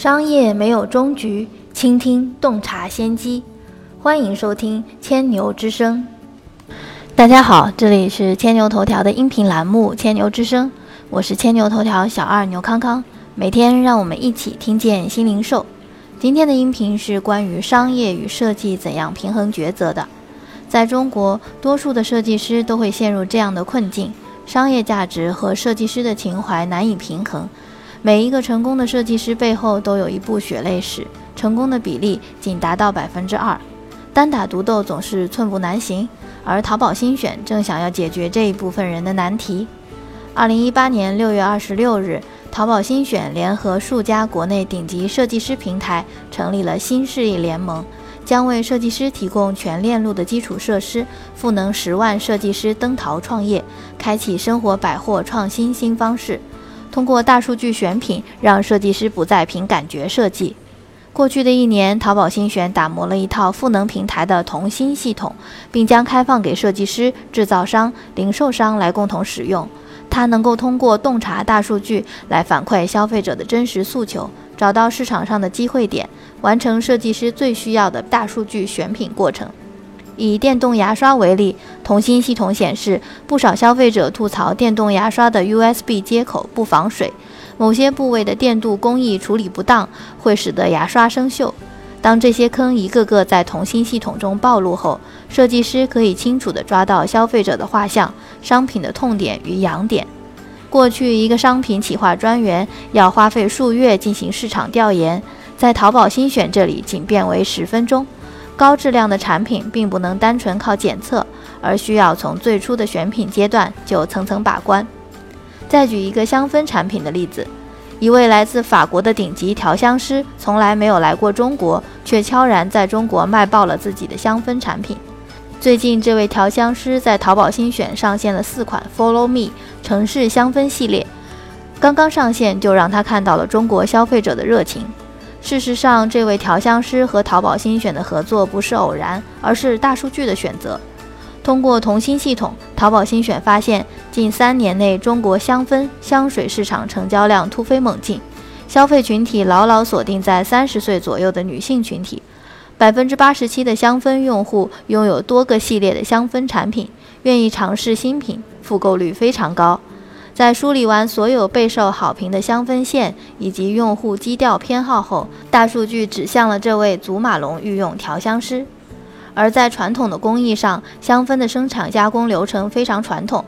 商业没有终局，倾听洞察先机。欢迎收听千牛之声。大家好，这里是千牛头条的音频栏目《千牛之声》，我是千牛头条小二牛康康。每天让我们一起听见新零售。今天的音频是关于商业与设计怎样平衡抉择的。在中国，多数的设计师都会陷入这样的困境：商业价值和设计师的情怀难以平衡。每一个成功的设计师背后都有一部血泪史，成功的比例仅达到百分之二。单打独斗总是寸步难行，而淘宝新选正想要解决这一部分人的难题。二零一八年六月二十六日，淘宝新选联合数家国内顶级设计师平台，成立了新势力联盟，将为设计师提供全链路的基础设施，赋能十万设计师登淘创业，开启生活百货创新新方式。通过大数据选品，让设计师不再凭感觉设计。过去的一年，淘宝新选打磨了一套赋能平台的同心系统，并将开放给设计师、制造商、零售商来共同使用。它能够通过洞察大数据来反馈消费者的真实诉求，找到市场上的机会点，完成设计师最需要的大数据选品过程。以电动牙刷为例，同心系统显示，不少消费者吐槽电动牙刷的 USB 接口不防水，某些部位的电镀工艺处理不当，会使得牙刷生锈。当这些坑一个个在同心系统中暴露后，设计师可以清楚地抓到消费者的画像、商品的痛点与痒点。过去，一个商品企划专员要花费数月进行市场调研，在淘宝新选这里仅变为十分钟。高质量的产品并不能单纯靠检测，而需要从最初的选品阶段就层层把关。再举一个香氛产品的例子，一位来自法国的顶级调香师从来没有来过中国，却悄然在中国卖爆了自己的香氛产品。最近，这位调香师在淘宝新选上线了四款 Follow Me 城市香氛系列，刚刚上线就让他看到了中国消费者的热情。事实上，这位调香师和淘宝新选的合作不是偶然，而是大数据的选择。通过同心系统，淘宝新选发现，近三年内中国香氛香水市场成交量突飞猛进，消费群体牢牢锁定在三十岁左右的女性群体。百分之八十七的香氛用户拥有多个系列的香氛产品，愿意尝试新品，复购率非常高。在梳理完所有备受好评的香氛线以及用户基调偏好后，大数据指向了这位祖马龙御用调香师。而在传统的工艺上，香氛的生产加工流程非常传统，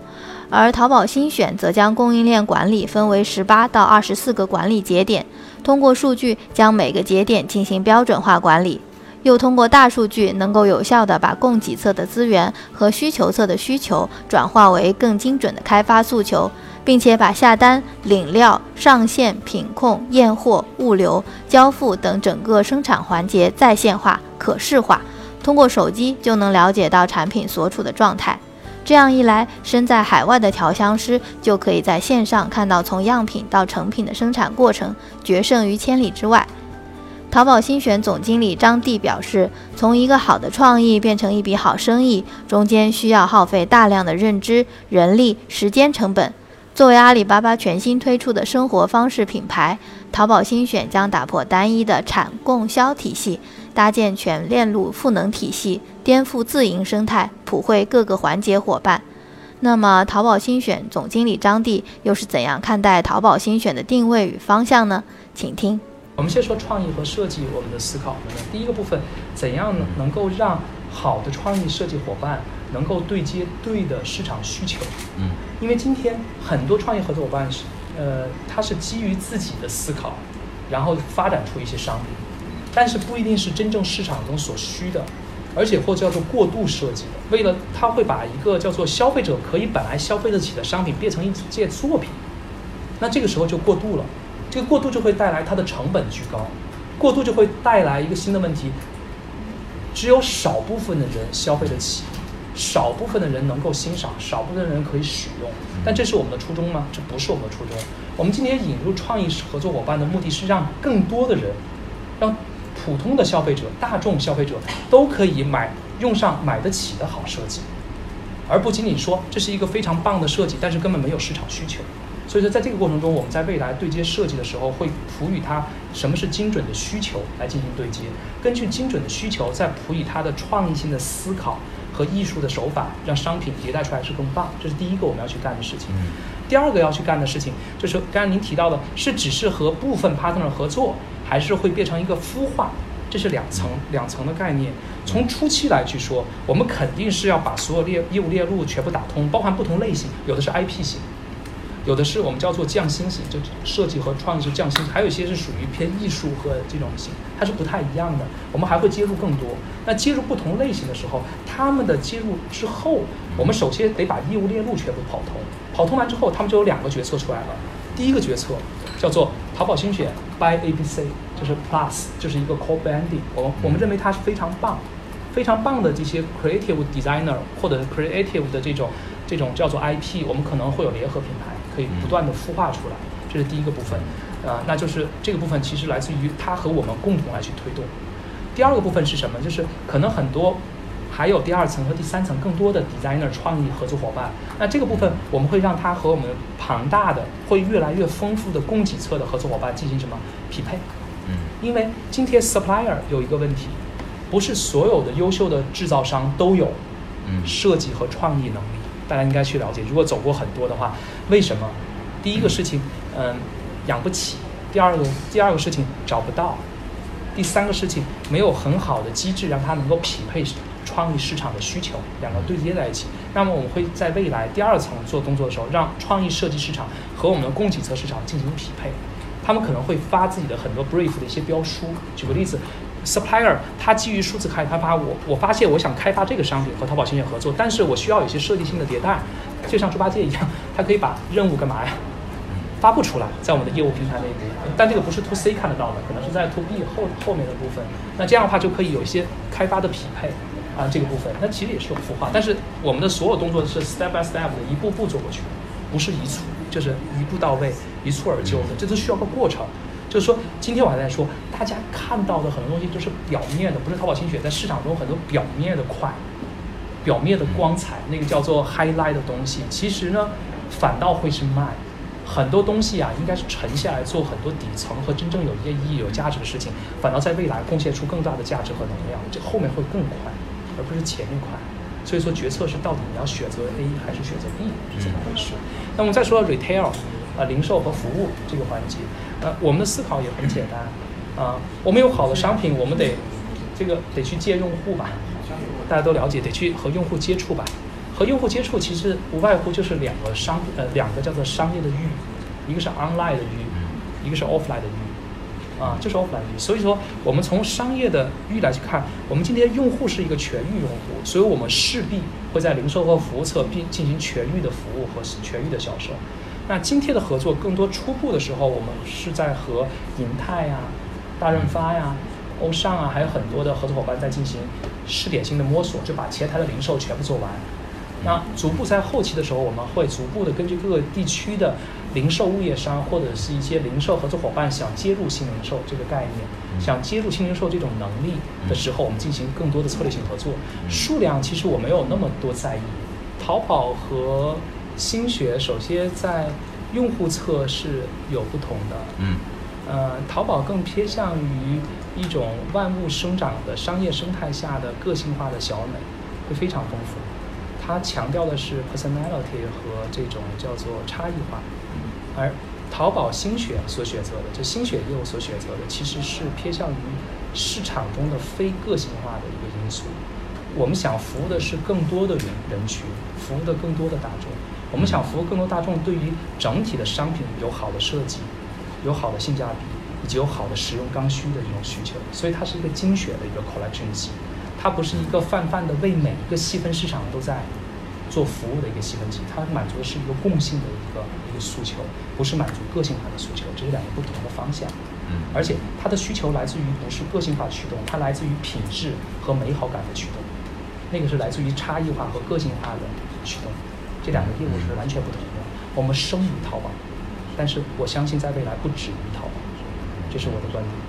而淘宝新选则将供应链管理分为十八到二十四个管理节点，通过数据将每个节点进行标准化管理，又通过大数据能够有效地把供给侧的资源和需求侧的需求转化为更精准的开发诉求。并且把下单、领料、上线、品控、验货、物流、交付等整个生产环节在线化、可视化，通过手机就能了解到产品所处的状态。这样一来，身在海外的调香师就可以在线上看到从样品到成品的生产过程，决胜于千里之外。淘宝新选总经理张帝表示，从一个好的创意变成一笔好生意，中间需要耗费大量的认知、人力、时间成本。作为阿里巴巴全新推出的生活方式品牌，淘宝新选将打破单一的产供销体系，搭建全链路赋能体系，颠覆自营生态，普惠各个环节伙伴。那么，淘宝新选总经理张帝又是怎样看待淘宝新选的定位与方向呢？请听。我们先说创意和设计，我们的思考。呢？第一个部分，怎样能够让好的创意设计伙伴？能够对接对的市场需求，嗯，因为今天很多创业合作伙伴是，呃，他是基于自己的思考，然后发展出一些商品，但是不一定是真正市场中所需的，而且或叫做过度设计的，为了他会把一个叫做消费者可以本来消费得起的商品变成一件作品，那这个时候就过度了，这个过度就会带来它的成本居高，过度就会带来一个新的问题，只有少部分的人消费得起。少部分的人能够欣赏，少部分的人可以使用，但这是我们的初衷吗？这不是我们的初衷。我们今天引入创意合作伙伴的目的是让更多的人，让普通的消费者、大众消费者都可以买用上买得起的好设计，而不仅仅说这是一个非常棒的设计，但是根本没有市场需求。所以说，在这个过程中，我们在未来对接设计的时候，会赋予它什么是精准的需求来进行对接，根据精准的需求，再赋予它的创意性的思考和艺术的手法，让商品迭代出来是更棒。这是第一个我们要去干的事情。第二个要去干的事情，就是刚才您提到的，是只是和部分 partner 合作，还是会变成一个孵化？这是两层两层的概念。从初期来去说，我们肯定是要把所有列业务链路全部打通，包含不同类型，有的是 IP 型。有的是我们叫做匠心型，就设计和创意是匠心，还有一些是属于偏艺术和这种型，它是不太一样的。我们还会接入更多。那接入不同类型的时候，他们的接入之后，我们首先得把业务链路全部跑通。跑通完之后，他们就有两个决策出来了。第一个决策叫做淘宝精选 by ABC，就是 Plus，就是一个 core branding。我们我们认为它是非常棒、非常棒的这些 creative designer 或者是 creative 的这种这种叫做 IP，我们可能会有联合品牌。可以不断的孵化出来，这是第一个部分，啊，那就是这个部分其实来自于它和我们共同来去推动。第二个部分是什么？就是可能很多还有第二层和第三层更多的 designer 创意合作伙伴。那这个部分我们会让它和我们庞大的、会越来越丰富的供给侧的合作伙伴进行什么匹配？嗯，因为今天 supplier 有一个问题，不是所有的优秀的制造商都有设计和创意能力。大家应该去了解，如果走过很多的话，为什么？第一个事情，嗯，养不起；第二个，第二个事情找不到；第三个事情，没有很好的机制让它能够匹配创意市场的需求，两个对接在一起。那么我们会在未来第二层做动作的时候，让创意设计市场和我们的供给侧市场进行匹配。他们可能会发自己的很多 brief 的一些标书。举个例子。Supplier，它基于数字开发，我我发现我想开发这个商品和淘宝精选合作，但是我需要有些设计性的迭代，就像猪八戒一样，它可以把任务干嘛呀？发布出来，在我们的业务平台内部，但这个不是 To C 看得到的，可能是在 To B 后后面的部分。那这样的话就可以有一些开发的匹配啊，这个部分，那其实也是有孵化，但是我们的所有动作是 Step by Step 的一步步做过去，不是一蹴就是一步到位、一蹴而就的，这都需要个过程。就是说，今天我还在说，大家看到的很多东西都是表面的，不是淘宝精选在市场中很多表面的快，表面的光彩，那个叫做 highlight 的东西，其实呢，反倒会是慢。很多东西啊，应该是沉下来做很多底层和真正有一些意义、有价值的事情，反倒在未来贡献出更大的价值和能量，这后面会更快，而不是前面快。所以说，决策是到底你要选择 A 还是选择 B 是怎么回事？那我们再说 retail。啊，零售和服务这个环节，呃，我们的思考也很简单，啊，我们有好的商品，我们得这个得去接用户吧，大家都了解，得去和用户接触吧，和用户接触其实无外乎就是两个商呃两个叫做商业的域，一个是 online 的域，一个是 offline 的域，啊，就是 offline 域，所以说我们从商业的域来去看，我们今天用户是一个全域用户，所以我们势必会在零售和服务侧并进行全域的服务和全域的销售。那今天的合作更多初步的时候，我们是在和银泰呀、大润发呀、欧尚啊，还有很多的合作伙伴在进行试点性的摸索，就把前台的零售全部做完。那逐步在后期的时候，我们会逐步的根据各个地区的零售物业商或者是一些零售合作伙伴想接入新零售这个概念，想接入新零售这种能力的时候，我们进行更多的策略性合作。数量其实我没有那么多在意，淘宝和。新学首先在用户侧是有不同的，嗯，呃，淘宝更偏向于一种万物生长的商业生态下的个性化的小美，会非常丰富。它强调的是 personality 和这种叫做差异化，而淘宝新血所选择的，就新血业务所选择的，其实是偏向于市场中的非个性化的一个因素。我们想服务的是更多的人人群，服务的更多的大众。我们想服务更多大众，对于整体的商品有好的设计，有好的性价比，以及有好的使用刚需的这种需求，所以它是一个精选的一个 collection 机，它不是一个泛泛的为每一个细分市场都在做服务的一个细分机，它满足的是一个共性的一个一个诉求，不是满足个性化的诉求，这是两个不同的方向。嗯，而且它的需求来自于不是个性化驱动，它来自于品质和美好感的驱动，那个是来自于差异化和个性化的驱动。这两个业务是完全不同的。我们生于淘宝，但是我相信在未来不止于淘宝，这是我的观点。